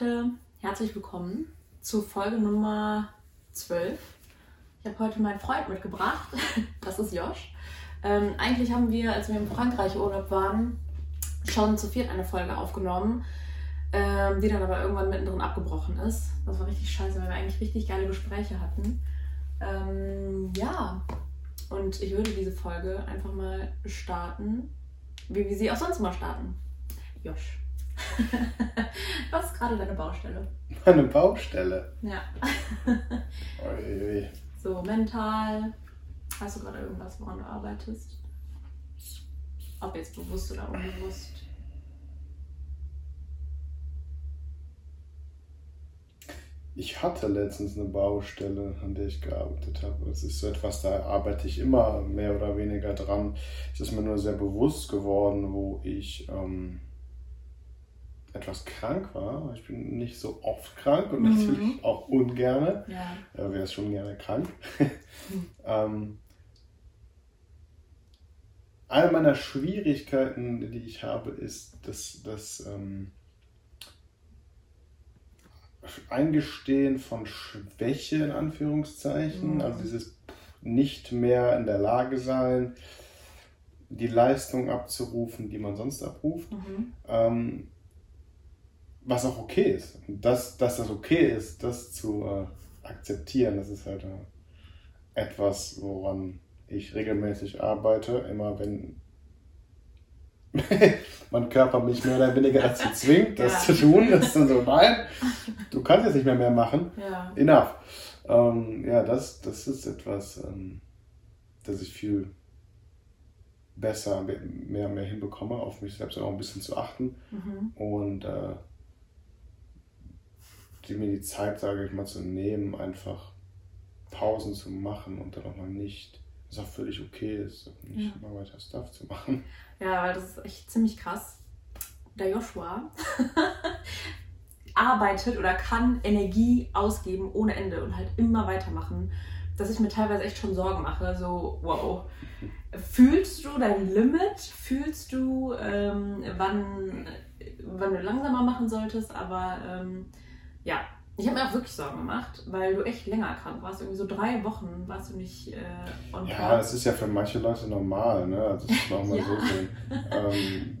Leute, herzlich willkommen zu Folge Nummer 12. Ich habe heute meinen Freund mitgebracht, das ist Josh. Ähm, eigentlich haben wir, als wir in Frankreich Urlaub waren, schon zu viert eine Folge aufgenommen, ähm, die dann aber irgendwann mittendrin abgebrochen ist. Das war richtig scheiße, weil wir eigentlich richtig geile Gespräche hatten. Ähm, ja, und ich würde diese Folge einfach mal starten, wie wir sie auch sonst mal starten. Josh. Was ist gerade deine Baustelle? Meine Baustelle? Ja. Ui, So, mental. Hast du gerade irgendwas, woran du arbeitest? Ob jetzt bewusst oder unbewusst? Ich hatte letztens eine Baustelle, an der ich gearbeitet habe. Das ist so etwas, da arbeite ich immer mehr oder weniger dran. Es ist mir nur sehr bewusst geworden, wo ich ähm, etwas krank war. Ich bin nicht so oft krank und Mhm. natürlich auch ungerne. Ja. Er wäre schon gerne krank. ähm, eine meiner Schwierigkeiten, die ich habe, ist das, das ähm, Eingestehen von Schwäche in Anführungszeichen, Mhm. also dieses nicht mehr in der Lage sein, die Leistung abzurufen, die man sonst abruft. Mhm. Ähm, was auch okay ist. Und dass, dass das okay ist, das zu äh, akzeptieren, das ist halt äh, etwas, woran ich regelmäßig arbeite. Immer wenn mein Körper mich mehr oder weniger dazu zwingt, das Ja. zu tun, das ist dann so, nein, du kannst jetzt nicht mehr mehr machen. Ja. Enough. Ähm, ja, das, das ist etwas, ähm, das ich viel besser, mehr, mehr hinbekomme, auf mich selbst auch ein bisschen zu achten Mhm. und äh, die mir die Zeit, sage ich mal, zu nehmen, einfach Pausen zu machen und dann auch mal nicht, was auch völlig okay ist, nicht Ja. immer weiter Stuff zu machen. Ja, weil das ist echt ziemlich krass. Der Joshua arbeitet oder kann Energie ausgeben ohne Ende und halt immer weitermachen, dass ich mir teilweise echt schon Sorgen mache. So, wow. Fühlst du dein Limit? Fühlst du, ähm, wann, wann du langsamer machen solltest? Aber ähm, ja, ich habe mir auch wirklich Sorgen gemacht, weil du echt länger krank warst. Irgendwie so drei Wochen warst du nicht äh, on Ja, track. das ist ja für manche Leute normal, ne? Also das muss man auch mal Ja. so sehen. Ähm,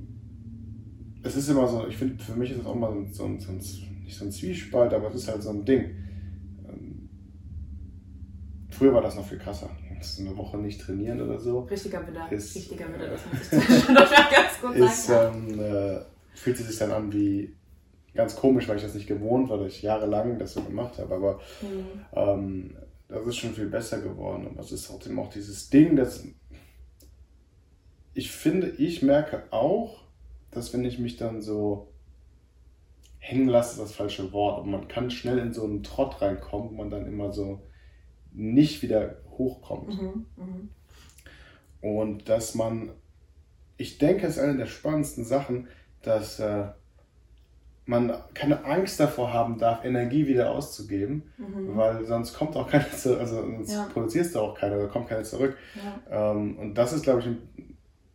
es ist immer so, ich finde, für mich ist es auch mal so ein, so ein, nicht so ein Zwiespalt, aber es ist halt so ein Ding. Ähm, früher war das noch viel krasser. Eine Woche nicht trainieren oder so. Richtiger. Ist, Richtiger äh, Widder, das muss ich zwischen noch ganz kurz ist, sagen. ähm, äh, fühlt sich dann an wie ganz komisch, weil ich das nicht gewohnt war, dass ich jahrelang das so gemacht habe. Aber Mhm. ähm, das ist schon viel besser geworden. Aber es ist trotzdem auch dieses Ding, dass ich finde, ich merke auch, dass wenn ich mich dann so hängen lasse, ist das falsche Wort. Und man kann schnell in so einen Trott reinkommen, wo man dann immer so nicht wieder hochkommt. Mhm. Mhm. Und dass man, ich denke, es ist eine der spannendsten Sachen, dass äh, man keine Angst davor haben darf, Energie wieder auszugeben, Mhm. weil sonst kommt auch keine zurück, also sonst Ja. produzierst du auch keine, oder kommt keine zurück. Ja. Ähm, und das ist, glaube ich, ein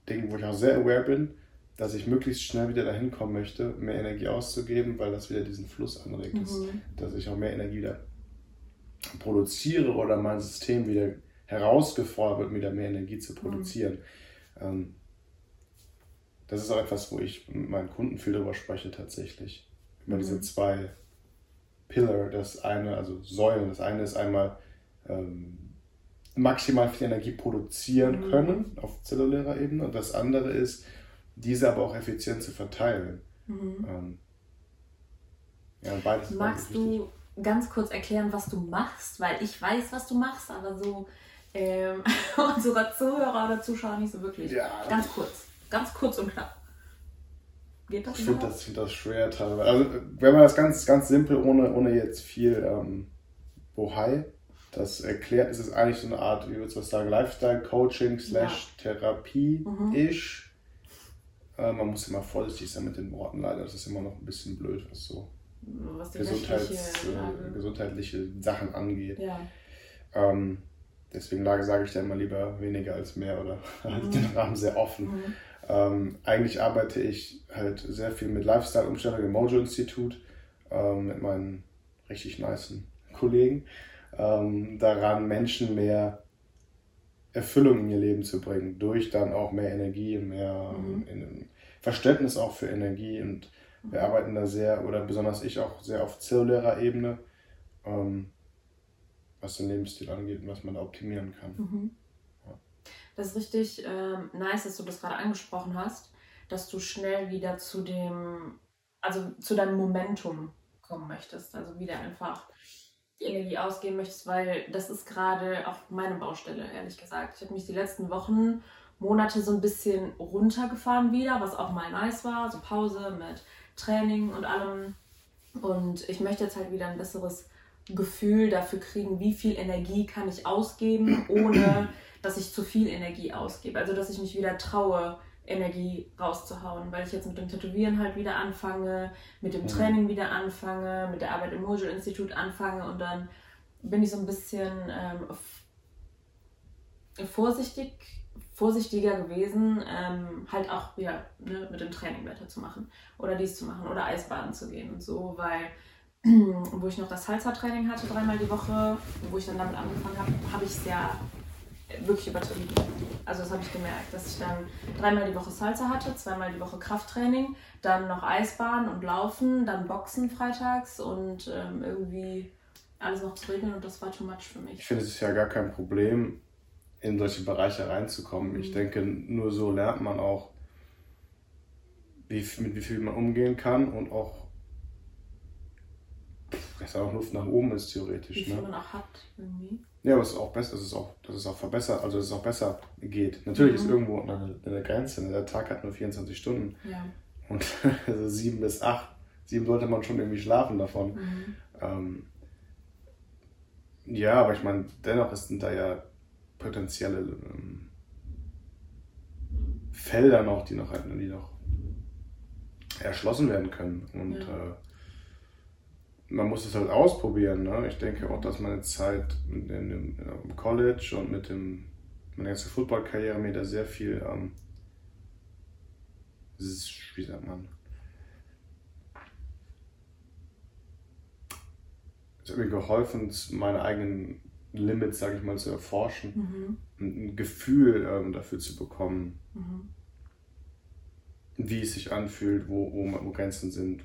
Ding, wo ich auch sehr aware bin, dass ich möglichst schnell wieder dahin kommen möchte, mehr Energie auszugeben, weil das wieder diesen Fluss anregt, dass, Mhm. dass ich auch mehr Energie wieder produziere oder mein System wieder herausgefordert wird, wieder mehr Energie zu produzieren. Ähm, das ist auch etwas, wo ich mit meinen Kunden viel darüber spreche tatsächlich. Über Mhm. diese zwei Pillar, das eine, also Säulen. Das eine ist einmal ähm, maximal viel Energie produzieren Mhm. können auf zellulärer Ebene und das andere ist, diese aber auch effizient zu verteilen. Mhm. Ähm, ja, beides Magst du ganz kurz erklären, was du machst? Weil ich weiß, was du machst, aber so ähm, unsere Zuhörer oder Zuschauer nicht so wirklich. Ja. Ganz kurz. Ganz kurz und knapp. Geht das Ich finde das, find das schwer teilweise. Also, wenn man das ganz, ganz simpel, ohne, ohne jetzt viel ähm, Bohai, das erklärt, ist es eigentlich so eine Art, wie würdest du das sagen, Lifestyle-Coaching slash Therapie-ish. Äh, man muss immer vorsichtig sein mit den Worten, leider. Das ist immer noch ein bisschen blöd, was so Was Gesundheits, äh, gesundheitliche Sachen angeht. Ja. Ähm, deswegen sage ich da immer lieber weniger als mehr oder halte den Rahmen sehr offen. Mhm. Ähm, eigentlich arbeite ich halt sehr viel mit Lifestyle-Umstellung im Mojo-Institut. ähm, mit meinen richtig nicen Kollegen ähm, daran, Menschen mehr Erfüllung in ihr Leben zu bringen, durch dann auch mehr Energie und mehr mhm. in, Verständnis auch für Energie. Und wir arbeiten da sehr, oder besonders ich auch sehr auf zellulärer Ebene, ähm, was den Lebensstil angeht und was man da optimieren kann. Mhm. Das ist richtig ähm, nice, dass du das gerade angesprochen hast, dass du schnell wieder zu dem, also zu deinem Momentum kommen möchtest. Also wieder einfach die Energie ausgeben möchtest, weil das ist gerade auch meine Baustelle, ehrlich gesagt. Ich habe mich die letzten Wochen, Monate so ein bisschen runtergefahren wieder, was auch mal nice war, so Pause mit Training und allem. Und ich möchte jetzt halt wieder ein besseres Gefühl dafür kriegen, wie viel Energie kann ich ausgeben, ohne dass ich zu viel Energie ausgebe. Also dass ich mich wieder traue, Energie rauszuhauen, weil ich jetzt mit dem Tätowieren halt wieder anfange, mit dem mhm. Training wieder anfange, mit der Arbeit im Mojo Institut anfange und dann bin ich so ein bisschen ähm, vorsichtig, vorsichtiger gewesen, ähm, halt auch wieder ne, mit dem Training weiterzumachen oder dies zu machen oder Eisbaden zu gehen und so, weil wo ich noch das Salsa-Training hatte, dreimal die Woche, wo ich dann damit angefangen habe, habe ich es ja wirklich übertrieben. Also das habe ich gemerkt, dass ich dann dreimal die Woche Salsa hatte, zweimal die Woche Krafttraining, dann noch Eisbahn und Laufen, dann Boxen freitags und ähm, irgendwie alles noch zu regeln und das war too much für mich. Ich finde, es ist ja gar kein Problem, in solche Bereiche reinzukommen. Mhm. Ich denke, nur so lernt man auch, wie, mit wie viel man umgehen kann und auch dass auch Luft nach oben ist, theoretisch. Wie viel ne? man auch hat, irgendwie. Ja, aber es ist auch besser, dass es auch, dass es auch verbessert, also dass es auch besser geht. Natürlich mhm. ist irgendwo eine, eine Grenze. Ne? Der Tag hat nur 24 Stunden. Ja. Und also sieben bis acht, sieben sollte man schon irgendwie schlafen davon. Mhm. Ähm, ja, aber ich meine, dennoch sind da ja potenzielle ähm, Felder noch, die noch, die noch erschlossen werden können. Und ja. äh, man muss es halt ausprobieren. Ne? Ich denke auch, dass meine Zeit in dem, im College und mit dem, meine ganze Footballkarriere mir da sehr viel, ähm, wie sagt man, es hat mir geholfen, meine eigenen Limits, sage ich mal, zu erforschen mhm. und ein Gefühl ähm, dafür zu bekommen, mhm. wie es sich anfühlt, wo, wo, wo Grenzen sind,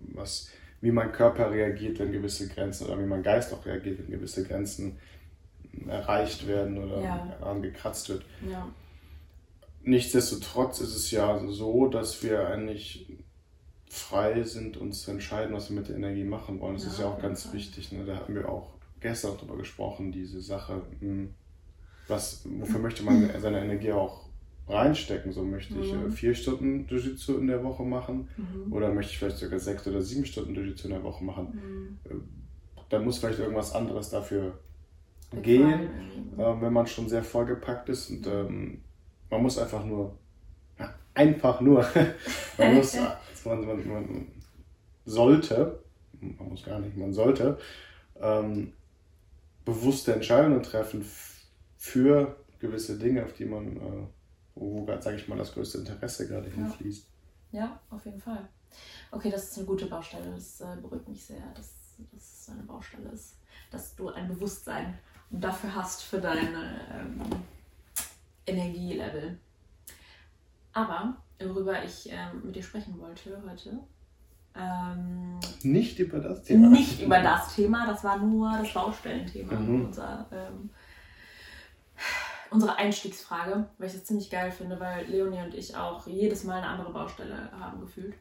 was wie mein Körper reagiert, wenn gewisse Grenzen oder wie mein Geist auch reagiert, wenn gewisse Grenzen erreicht werden oder ja. angekratzt wird. Ja. Nichtsdestotrotz ist es ja so, dass wir eigentlich frei sind, uns zu entscheiden, was wir mit der Energie machen wollen. Das ja, ist ja auch ganz Fall. wichtig. Ne? Da hatten wir auch gestern darüber gesprochen, diese Sache. Hm, was, wofür möchte man seine Energie auch reinstecken. So möchte ich äh, mhm. vier Stunden Jiu-Jitsu in der Woche machen mhm. oder möchte ich vielleicht sogar sechs oder sieben Stunden Jiu-Jitsu in der Woche machen. Mhm. Äh, dann muss vielleicht irgendwas anderes dafür gehen, äh, wenn man schon sehr vollgepackt ist und ähm, man muss einfach nur, ja, einfach nur, man muss, man, man, man, sollte, man muss gar nicht, man sollte ähm, bewusste Entscheidungen treffen für gewisse Dinge, auf die man äh, wo gerade, sage ich mal, das größte Interesse gerade hinfließt. Ja, auf jeden Fall. Okay, das ist eine gute Baustelle. Das äh, beruhigt mich sehr, dass, dass es eine Baustelle ist. Dass du ein Bewusstsein dafür hast, für deine ähm, Energielevel. Aber worüber ich ähm, mit dir sprechen wollte heute. Ähm, nicht über das Thema. Nicht über das Thema, das war nur das Baustellenthema. Mhm. Unser, ähm, unsere Einstiegsfrage, weil ich das ziemlich geil finde, weil Leonie und ich auch jedes Mal eine andere Baustelle haben gefühlt.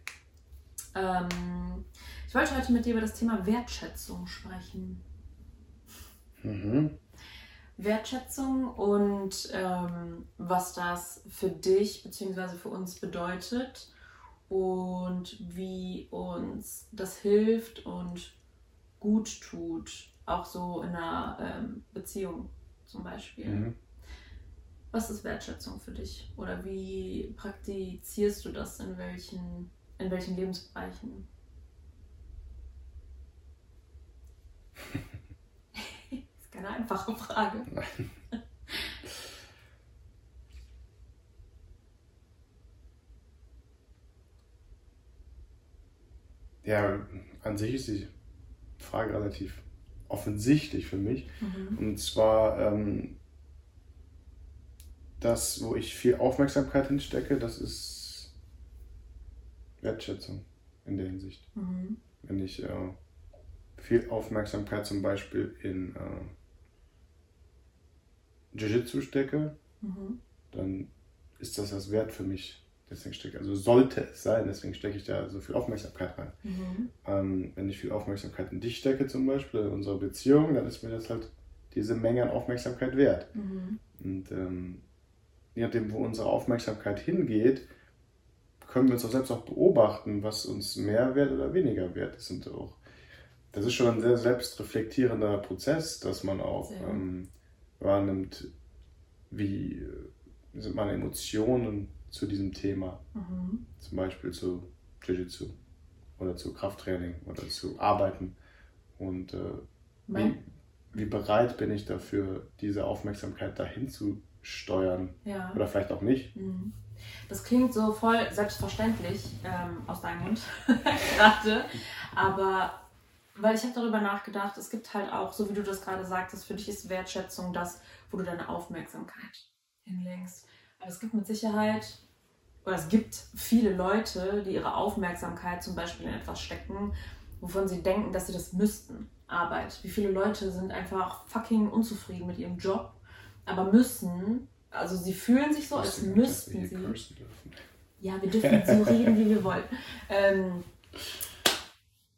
Ähm, ich wollte heute mit dir über das Thema Wertschätzung sprechen. Mhm. Wertschätzung und ähm, was das für dich bzw. für uns bedeutet und wie uns das hilft und gut tut, auch so in einer ähm, Beziehung zum Beispiel. Mhm. Was ist Wertschätzung für dich? Oder wie praktizierst du das in welchen, in welchen Lebensbereichen? das ist keine einfache Frage. Nein. Ja, an sich ist die Frage relativ offensichtlich für mich. Mhm. Und zwar ähm, das, wo ich viel Aufmerksamkeit hinstecke, das ist Wertschätzung in der Hinsicht. Mhm. Wenn ich äh, viel Aufmerksamkeit zum Beispiel in äh, Jiu-Jitsu stecke, Mhm. dann ist das das wert für mich. Deswegen stecke also sollte es sein, deswegen stecke ich da so viel Aufmerksamkeit rein. Mhm. Ähm, wenn ich viel Aufmerksamkeit in dich stecke, zum Beispiel, in unsere Beziehung, dann ist mir das halt diese Menge an Aufmerksamkeit wert. Mhm. Und ähm, je nachdem, wo unsere Aufmerksamkeit hingeht, können wir uns auch selbst auch beobachten, was uns mehr wert oder weniger wert ist. Und auch, das ist schon ein sehr selbstreflektierender Prozess, dass man auch ähm, wahrnimmt, wie sind meine Emotionen zu diesem Thema, Mhm. zum Beispiel zu Jiu-Jitsu oder zu Krafttraining oder zu Arbeiten. Und äh, wie, wie bereit bin ich dafür, diese Aufmerksamkeit dahin zu steuern ja. oder vielleicht auch nicht. Mhm. Das klingt so voll selbstverständlich ähm, aus deinem Mund gerade, aber weil ich habe darüber nachgedacht, es gibt halt auch, so wie du das gerade sagtest, für dich ist Wertschätzung das, wo du deine Aufmerksamkeit hinlegst. Aber es gibt mit Sicherheit, oder es gibt viele Leute, die ihre Aufmerksamkeit zum Beispiel in etwas stecken, wovon sie denken, dass sie das müssten. Arbeit. Wie viele Leute sind einfach fucking unzufrieden mit ihrem Job, aber müssen, also sie fühlen sich so, als müssten sie. Ja, wir dürfen so reden, wie wir wollen. Ähm,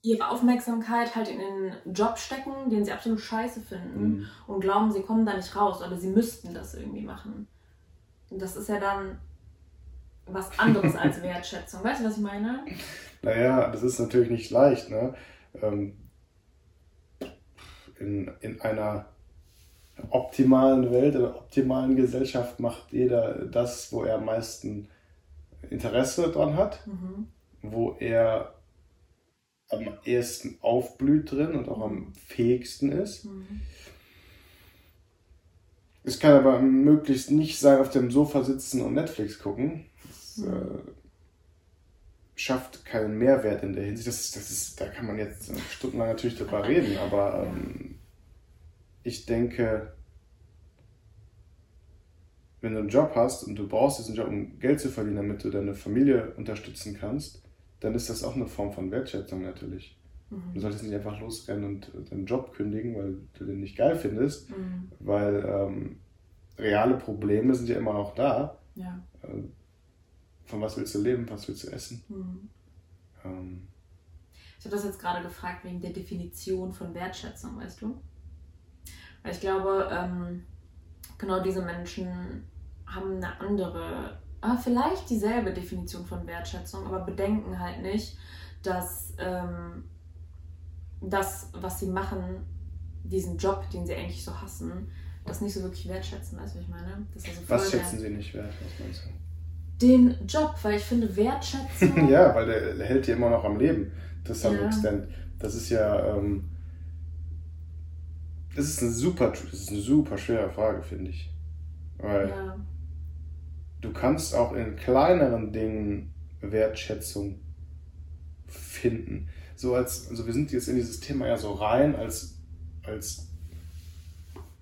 ihre Aufmerksamkeit halt in den Job stecken, den sie absolut scheiße finden Mhm. und glauben, sie kommen da nicht raus oder sie müssten das irgendwie machen. Und das ist ja dann was anderes als Wertschätzung. Weißt du, was ich meine? Naja, das ist natürlich nicht leicht. Ne? Ähm, in, in einer optimalen Welt, in einer optimalen Gesellschaft macht jeder das, wo er am meisten Interesse dran hat, Mhm. wo er am ehesten aufblüht drin und auch am fähigsten ist. Mhm. Es kann aber möglichst nicht sein, auf dem Sofa sitzen und Netflix gucken. Das Mhm. äh, schafft keinen Mehrwert in der Hinsicht. Das, das ist, da kann man jetzt stundenlang natürlich drüber reden, aber ähm, ich denke, wenn du einen Job hast und du brauchst diesen Job, um Geld zu verdienen, damit du deine Familie unterstützen kannst, dann ist das auch eine Form von Wertschätzung natürlich. Du Mhm. solltest nicht einfach losrennen und äh, deinen Job kündigen, weil du den nicht geil findest, Mhm. weil ähm, reale Probleme sind ja immer noch da. Ja. Äh, von was willst du leben, was willst du essen? Mhm. Ähm, Ich habe das jetzt gerade gefragt wegen der Definition von Wertschätzung, weißt du? Weil ich glaube, ähm, genau diese Menschen haben eine andere, aber vielleicht dieselbe Definition von Wertschätzung, aber bedenken halt nicht, dass ähm, das, was sie machen, diesen Job, den sie eigentlich so hassen, das nicht so wirklich wertschätzen, weißt du, was ich meine? Also was schätzen sie nicht wert? Was meinst du? Den Job, weil ich finde Wertschätzung. ja, weil der, hält dir immer noch am Leben. Das some Ja. extent. Das ist ja, ähm, das ist eine super, das ist eine super schwere Frage, finde ich. Weil ja. du kannst auch in kleineren Dingen Wertschätzung finden. So als, also wir sind jetzt in dieses Thema ja so rein als, als,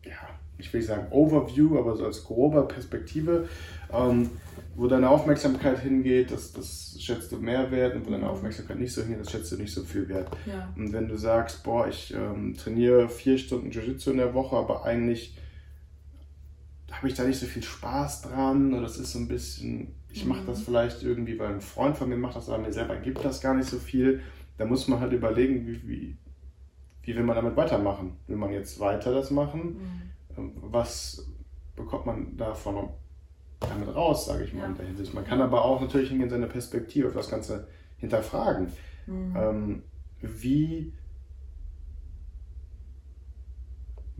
ja, ich will nicht sagen Overview, aber so als grober Perspektive, ähm, wo deine Aufmerksamkeit hingeht, das, das schätzt du mehr wert und wo deine Aufmerksamkeit nicht so hingeht, das schätzt du nicht so viel wert. ja. Und wenn du sagst, boah, ich ähm, trainiere vier Stunden Jiu-Jitsu in der Woche, aber eigentlich habe ich da nicht so viel Spaß dran oder das ist so ein bisschen, ich mache Mhm. das vielleicht irgendwie, weil ein Freund von mir macht das, aber mir selber gibt das gar nicht so viel. Da muss man halt überlegen, wie, wie, wie will man damit weitermachen? Will man jetzt weiter das machen? Mhm. Ähm, Was bekommt man davon damit raus, sage ich mal Ja. in der Hinsicht. Man kann aber auch natürlich hingehen, seine Perspektive auf das Ganze hinterfragen. Mhm. Ähm, wie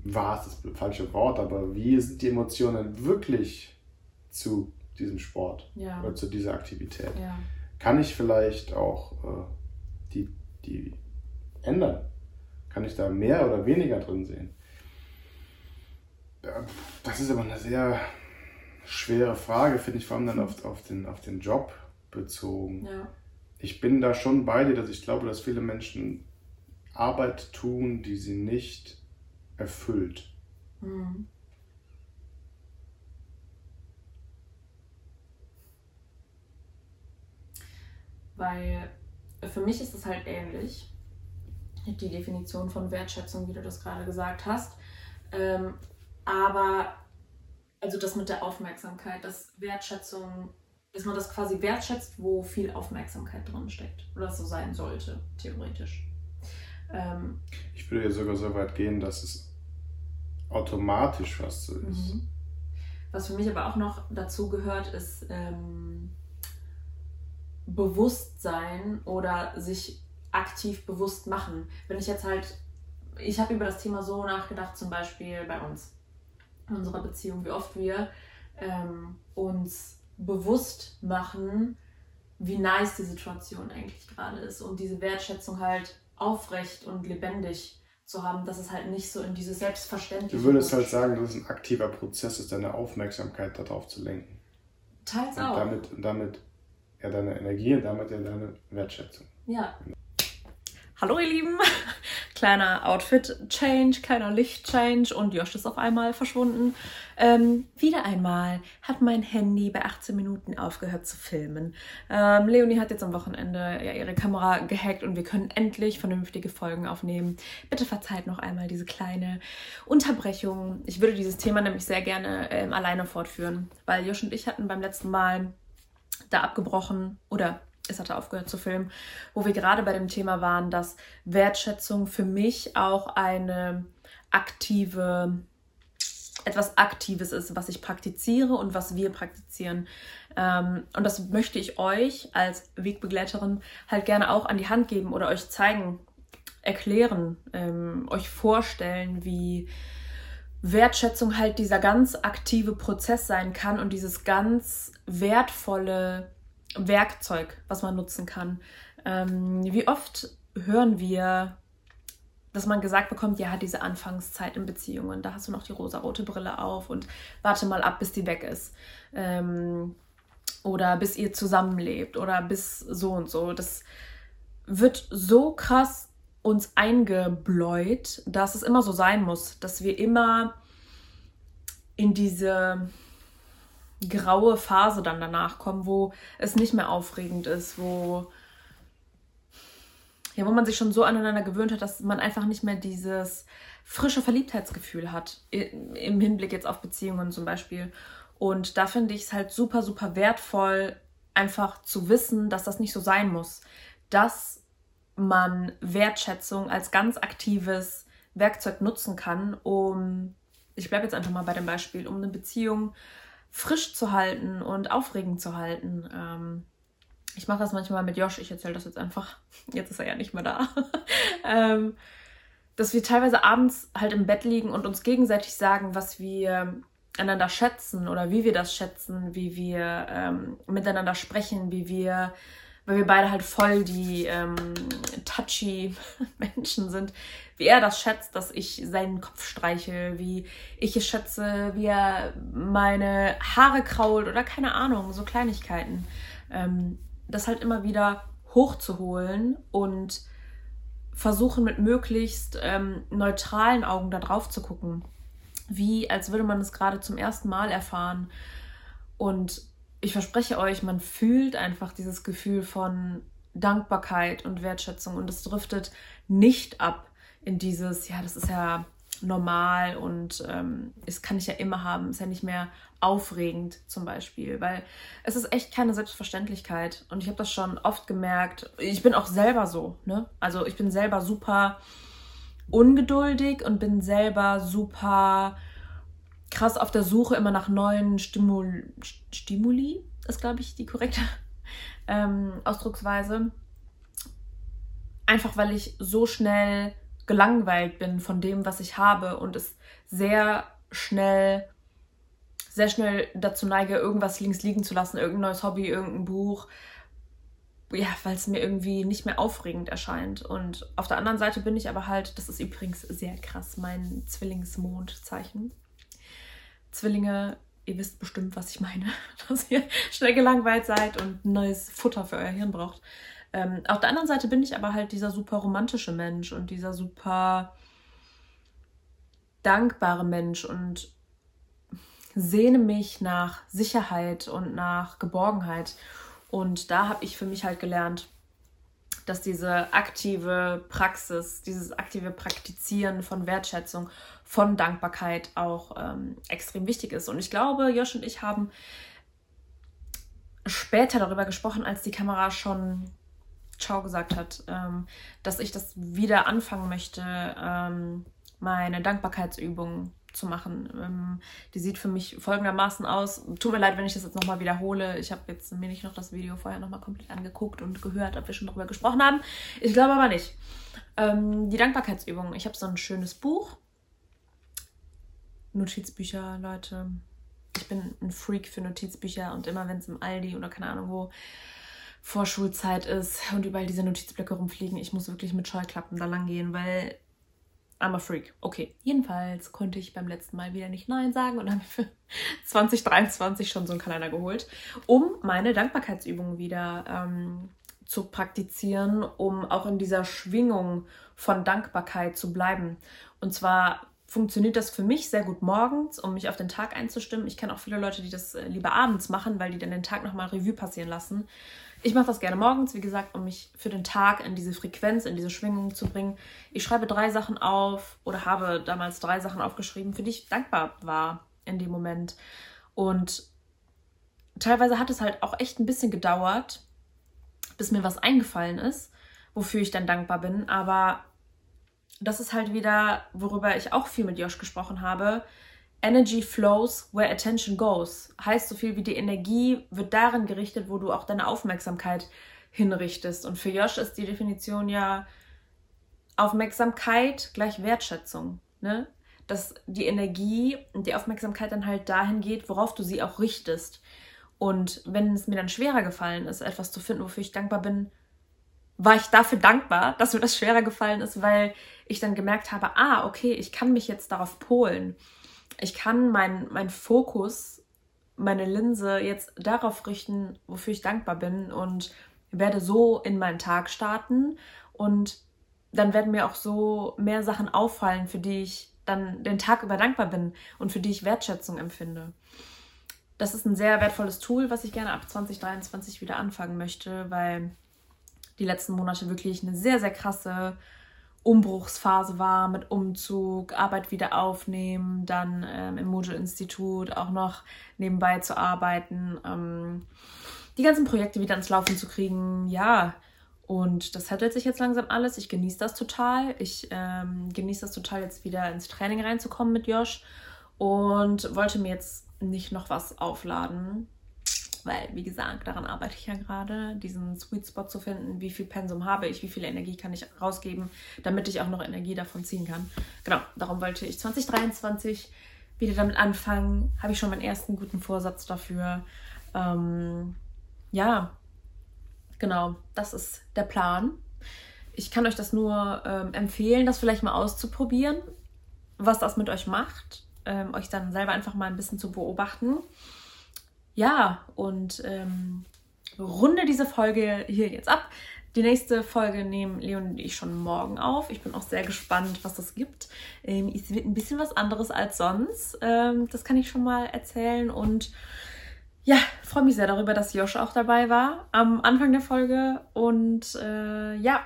war es das falsche Wort, aber wie sind die Emotionen wirklich zu diesem Sport ja. oder zu dieser Aktivität? Ja. Kann ich vielleicht auch äh, die, die ändern? Kann ich da mehr oder weniger drin sehen? Das ist aber eine sehr schwere Frage, finde ich, vor allem dann auf, auf, den, auf den Job bezogen. Ja. ich bin da schon bei dir, dass ich glaube, dass viele Menschen Arbeit tun, die sie nicht erfüllt. Mhm. Weil für mich ist es halt ähnlich, die Definition von Wertschätzung, wie du das gerade gesagt hast. Ähm, aber, also das mit der Aufmerksamkeit, dass Wertschätzung, dass man das quasi wertschätzt, wo viel Aufmerksamkeit drin steckt. Oder so sein sollte, theoretisch. Ähm, ich würde ja sogar so weit gehen, dass es automatisch fast so ist. Mhm. Was für mich aber auch noch dazu gehört, ist ähm, Bewusstsein oder sich aktiv bewusst machen. Wenn ich jetzt halt, ich habe über das Thema so nachgedacht, zum Beispiel bei uns, in unserer Beziehung, wie oft wir ähm, uns bewusst machen, wie nice die Situation eigentlich gerade ist und diese Wertschätzung halt aufrecht und lebendig zu haben, dass es halt nicht so in diese Selbstverständlichkeit. Du würdest halt sagen, dass es ein aktiver Prozess ist, deine Aufmerksamkeit darauf zu lenken. Teils und auch. Damit, damit ja deine Energie und damit ja deine Wertschätzung. Ja. Hallo ihr Lieben, kleiner Outfit-Change, kleiner Licht-Change und Josh ist auf einmal verschwunden. Ähm, wieder einmal hat mein Handy bei 18 Minuten aufgehört zu filmen. Ähm, Leonie hat jetzt am Wochenende ja ihre Kamera gehackt und wir können endlich vernünftige Folgen aufnehmen. Bitte verzeiht noch einmal diese kleine Unterbrechung. Ich würde dieses Thema nämlich sehr gerne ähm, alleine fortführen, weil Josh und ich hatten beim letzten Mal da abgebrochen oder es hatte aufgehört zu filmen, wo wir gerade bei dem Thema waren, dass Wertschätzung für mich auch eine aktive, etwas Aktives ist, was ich praktiziere und was wir praktizieren. Ähm, und das möchte ich euch als Wegbegleiterin halt gerne auch an die Hand geben oder euch zeigen, erklären, ähm, euch vorstellen, wie Wertschätzung halt dieser ganz aktive Prozess sein kann und dieses ganz wertvolle Werkzeug, was man nutzen kann. Ähm, wie oft hören wir, dass man gesagt bekommt, ja, diese Anfangszeit in Beziehungen, da hast du noch die rosarote Brille auf und warte mal ab, bis die weg ist. Ähm, oder bis ihr zusammenlebt oder bis so und so. Das wird so krass uns eingebläut, dass es immer so sein muss, dass wir immer in diese graue Phase dann danach kommen, wo es nicht mehr aufregend ist, wo ja, wo man sich schon so aneinander gewöhnt hat, dass man einfach nicht mehr dieses frische Verliebtheitsgefühl hat, im Hinblick jetzt auf Beziehungen zum Beispiel. Und da finde ich es halt super, super wertvoll, einfach zu wissen, dass das nicht so sein muss. Dass man Wertschätzung als ganz aktives Werkzeug nutzen kann, um, ich bleibe jetzt einfach mal bei dem Beispiel, um eine Beziehung frisch zu halten und aufregend zu halten. Ähm, ich mache das manchmal mit Josh, ich erzähle das jetzt einfach, jetzt ist er ja nicht mehr da. ähm, dass wir teilweise abends halt im Bett liegen und uns gegenseitig sagen, was wir einander schätzen oder wie wir das schätzen, wie wir ähm, miteinander sprechen, wie wir weil wir beide halt voll die ähm, touchy Menschen sind, wie er das schätzt, dass ich seinen Kopf streiche, wie ich es schätze, wie er meine Haare krault oder keine Ahnung, so Kleinigkeiten. Ähm, das halt immer wieder hochzuholen und versuchen mit möglichst ähm, neutralen Augen da drauf zu gucken. Wie als würde man es gerade zum ersten Mal erfahren. Und ich verspreche euch, man fühlt einfach dieses Gefühl von Dankbarkeit und Wertschätzung und es driftet nicht ab in dieses, ja, das ist ja normal und ähm, kann ich ja immer haben, ist ja nicht mehr aufregend zum Beispiel, weil es ist echt keine Selbstverständlichkeit und ich habe das schon oft gemerkt. Ich bin auch selber so, ne? Also ich bin selber super ungeduldig und bin selber super krass auf der Suche immer nach neuen Stimul Stimuli, ist glaube ich die korrekte ähm, Ausdrucksweise. Einfach weil ich so schnell gelangweilt bin von dem, was ich habe und es sehr schnell, sehr schnell dazu neige, irgendwas links liegen zu lassen, irgendein neues Hobby, irgendein Buch. Ja, weil es mir irgendwie nicht mehr aufregend erscheint. Und auf der anderen Seite bin ich aber halt, das ist übrigens sehr krass, mein Zwillingsmondzeichen. Zwillinge, ihr wisst bestimmt, was ich meine, dass ihr schnell gelangweilt seid und neues Futter für euer Hirn braucht. Ähm, auf der anderen Seite bin ich aber halt dieser super romantische Mensch und dieser super dankbare Mensch und sehne mich nach Sicherheit und nach Geborgenheit. Und da habe ich für mich halt gelernt, dass diese aktive Praxis, dieses aktive Praktizieren von Wertschätzung, von Dankbarkeit auch ähm, extrem wichtig ist. Und ich glaube, Josh und ich haben später darüber gesprochen, als die Kamera schon Ciao gesagt hat, ähm, dass ich das wieder anfangen möchte, ähm, meine Dankbarkeitsübung zu machen. Ähm, die sieht für mich folgendermaßen aus. Tut mir leid, wenn ich das jetzt nochmal wiederhole. Ich habe jetzt mir nicht noch das Video vorher nochmal komplett angeguckt und gehört, ob wir schon darüber gesprochen haben. Ich glaube aber nicht. Ähm, die Dankbarkeitsübung. Ich habe so ein schönes Buch. Notizbücher, Leute. Ich bin ein Freak für Notizbücher und immer wenn es im Aldi oder keine Ahnung wo Vorschulzeit ist und überall diese Notizblöcke rumfliegen, ich muss wirklich mit Scheuklappen da lang gehen, weil I'm a Freak. Okay, jedenfalls konnte ich beim letzten Mal wieder nicht Nein sagen und habe für 2023 schon so einen Kalender geholt, um meine Dankbarkeitsübungen wieder ähm, zu praktizieren, um auch in dieser Schwingung von Dankbarkeit zu bleiben. Und zwar funktioniert das für mich sehr gut morgens, um mich auf den Tag einzustimmen. Ich kenne auch viele Leute, die das äh, lieber abends machen, weil die dann den Tag nochmal Revue passieren lassen. Ich mache das gerne morgens, wie gesagt, um mich für den Tag in diese Frequenz, in diese Schwingung zu bringen. Ich schreibe drei Sachen auf oder habe damals drei Sachen aufgeschrieben, für die ich dankbar war in dem Moment. Und teilweise hat es halt auch echt ein bisschen gedauert, bis mir was eingefallen ist, wofür ich dann dankbar bin. Aber das ist halt wieder, worüber ich auch viel mit Josh gesprochen habe. Energy flows where attention goes. Heißt so viel wie die Energie wird darin gerichtet, wo du auch deine Aufmerksamkeit hinrichtest. Und für Josh ist die Definition ja Aufmerksamkeit gleich Wertschätzung. Ne? Dass die Energie und die Aufmerksamkeit dann halt dahin geht, worauf du sie auch richtest. Und wenn es mir dann schwerer gefallen ist, etwas zu finden, wofür ich dankbar bin, war ich dafür dankbar, dass mir das schwerer gefallen ist, weil ich dann gemerkt habe, ah, okay, ich kann mich jetzt darauf polen ich kann meinen mein Fokus, meine Linse jetzt darauf richten, wofür ich dankbar bin und werde so in meinen Tag starten und dann werden mir auch so mehr Sachen auffallen, für die ich dann den Tag über dankbar bin und für die ich Wertschätzung empfinde. Das ist ein sehr wertvolles Tool, was ich gerne ab 2023 wieder anfangen möchte, weil die letzten Monate wirklich eine sehr, sehr krasse Umbruchsphase war mit Umzug, Arbeit wieder aufnehmen, dann ähm, im Mojo-Institut auch noch nebenbei zu arbeiten, ähm, die ganzen Projekte wieder ins Laufen zu kriegen, ja. Und das hättelt sich jetzt langsam alles. Ich genieße das total. Ich ähm, genieße das total, jetzt wieder ins Training reinzukommen mit Josh und wollte mir jetzt nicht noch was aufladen weil, wie gesagt, daran arbeite ich ja gerade, diesen Sweet Spot zu finden, wie viel Pensum habe ich, wie viel Energie kann ich rausgeben, damit ich auch noch Energie davon ziehen kann. Genau, darum wollte ich 2023 wieder damit anfangen. Habe ich schon meinen ersten guten Vorsatz dafür. Ähm, ja, genau, das ist der Plan. Ich kann euch das nur ähm, empfehlen, das vielleicht mal auszuprobieren, was das mit euch macht. Ähm, euch dann selber einfach mal ein bisschen zu beobachten ja, und ähm, runde diese Folge hier jetzt ab. Die nächste Folge nehmen Leon und ich schon morgen auf. Ich bin auch sehr gespannt, was das gibt. Ähm, es wird ein bisschen was anderes als sonst. Ähm, das kann ich schon mal erzählen. Und ja, freue mich sehr darüber, dass Josh auch dabei war am Anfang der Folge. Und äh, ja,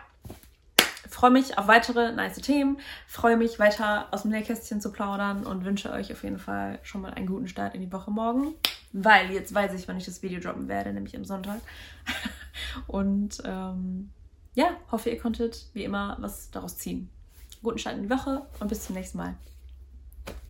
freue mich auf weitere nice Themen, freue mich weiter aus dem Nähkästchen zu plaudern und wünsche euch auf jeden Fall schon mal einen guten Start in die Woche morgen, weil jetzt weiß ich, wann ich das Video droppen werde, nämlich am Sonntag. und ähm, ja, hoffe, ihr konntet wie immer was daraus ziehen. Guten Start in die Woche und bis zum nächsten Mal.